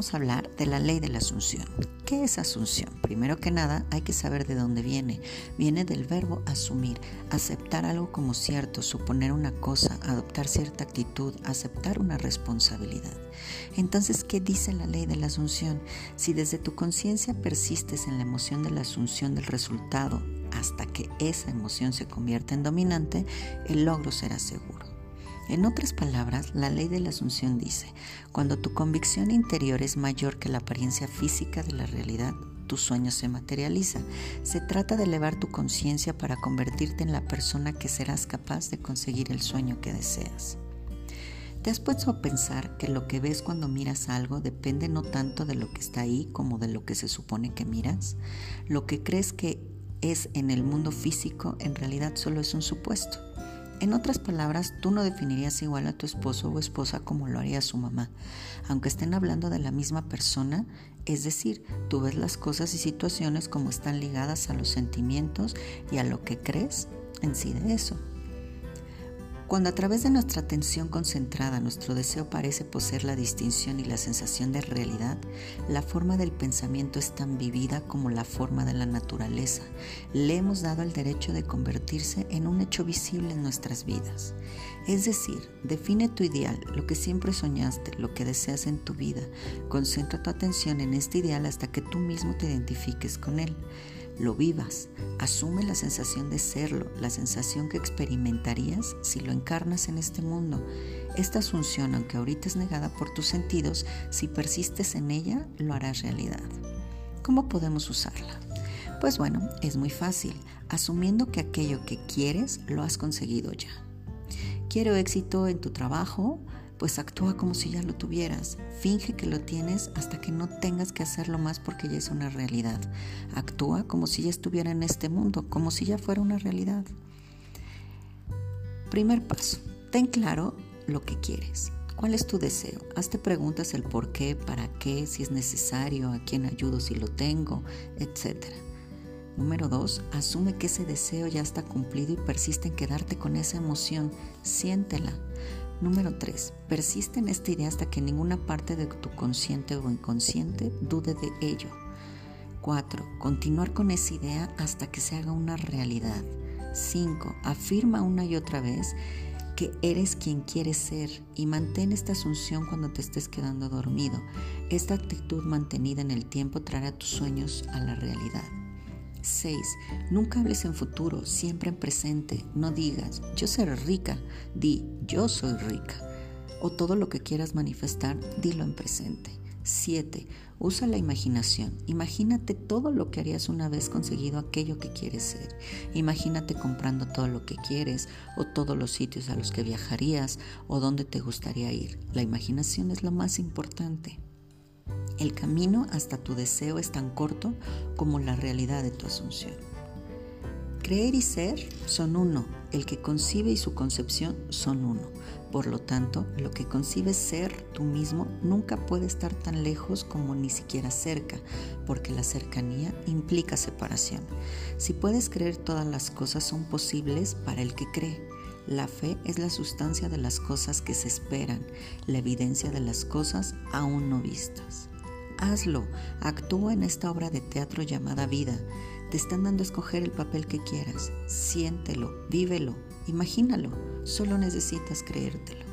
vamos a hablar de la ley de la asunción. ¿Qué es asunción? Primero que nada hay que saber de dónde viene. Viene del verbo asumir, aceptar algo como cierto, suponer una cosa, adoptar cierta actitud, aceptar una responsabilidad. Entonces, ¿qué dice la ley de la asunción? Si desde tu conciencia persistes en la emoción de la asunción del resultado hasta que esa emoción se convierta en dominante, el logro será seguro. En otras palabras, la ley de la asunción dice, cuando tu convicción interior es mayor que la apariencia física de la realidad, tu sueño se materializa. Se trata de elevar tu conciencia para convertirte en la persona que serás capaz de conseguir el sueño que deseas. ¿Te has puesto a pensar que lo que ves cuando miras algo depende no tanto de lo que está ahí como de lo que se supone que miras? Lo que crees que es en el mundo físico en realidad solo es un supuesto. En otras palabras, tú no definirías igual a tu esposo o esposa como lo haría su mamá, aunque estén hablando de la misma persona, es decir, tú ves las cosas y situaciones como están ligadas a los sentimientos y a lo que crees en sí de eso. Cuando a través de nuestra atención concentrada nuestro deseo parece poseer la distinción y la sensación de realidad, la forma del pensamiento es tan vivida como la forma de la naturaleza. Le hemos dado el derecho de convertirse en un hecho visible en nuestras vidas. Es decir, define tu ideal, lo que siempre soñaste, lo que deseas en tu vida. Concentra tu atención en este ideal hasta que tú mismo te identifiques con él lo vivas, asume la sensación de serlo, la sensación que experimentarías si lo encarnas en este mundo. Esta asunción, aunque ahorita es negada por tus sentidos, si persistes en ella, lo harás realidad. ¿Cómo podemos usarla? Pues bueno, es muy fácil, asumiendo que aquello que quieres lo has conseguido ya. Quiero éxito en tu trabajo, pues actúa como si ya lo tuvieras. Finge que lo tienes hasta que no tengas que hacerlo más porque ya es una realidad. Actúa como si ya estuviera en este mundo, como si ya fuera una realidad. Primer paso, ten claro lo que quieres. ¿Cuál es tu deseo? Hazte preguntas el por qué, para qué, si es necesario, a quién ayudo si lo tengo, etc. Número dos, asume que ese deseo ya está cumplido y persiste en quedarte con esa emoción. Siéntela. Número 3. Persiste en esta idea hasta que ninguna parte de tu consciente o inconsciente dude de ello. 4. Continuar con esa idea hasta que se haga una realidad. 5. Afirma una y otra vez que eres quien quieres ser y mantén esta asunción cuando te estés quedando dormido. Esta actitud mantenida en el tiempo traerá tus sueños a la realidad. 6. Nunca hables en futuro, siempre en presente. No digas, yo seré rica, di, yo soy rica. O todo lo que quieras manifestar, dilo en presente. 7. Usa la imaginación. Imagínate todo lo que harías una vez conseguido aquello que quieres ser. Imagínate comprando todo lo que quieres o todos los sitios a los que viajarías o dónde te gustaría ir. La imaginación es lo más importante. El camino hasta tu deseo es tan corto como la realidad de tu asunción. Creer y ser son uno, el que concibe y su concepción son uno. Por lo tanto, lo que concibes ser tú mismo nunca puede estar tan lejos como ni siquiera cerca, porque la cercanía implica separación. Si puedes creer todas las cosas son posibles para el que cree. La fe es la sustancia de las cosas que se esperan, la evidencia de las cosas aún no vistas hazlo, actúa en esta obra de teatro llamada vida. Te están dando a escoger el papel que quieras. Siéntelo, vívelo, imagínalo. Solo necesitas creértelo.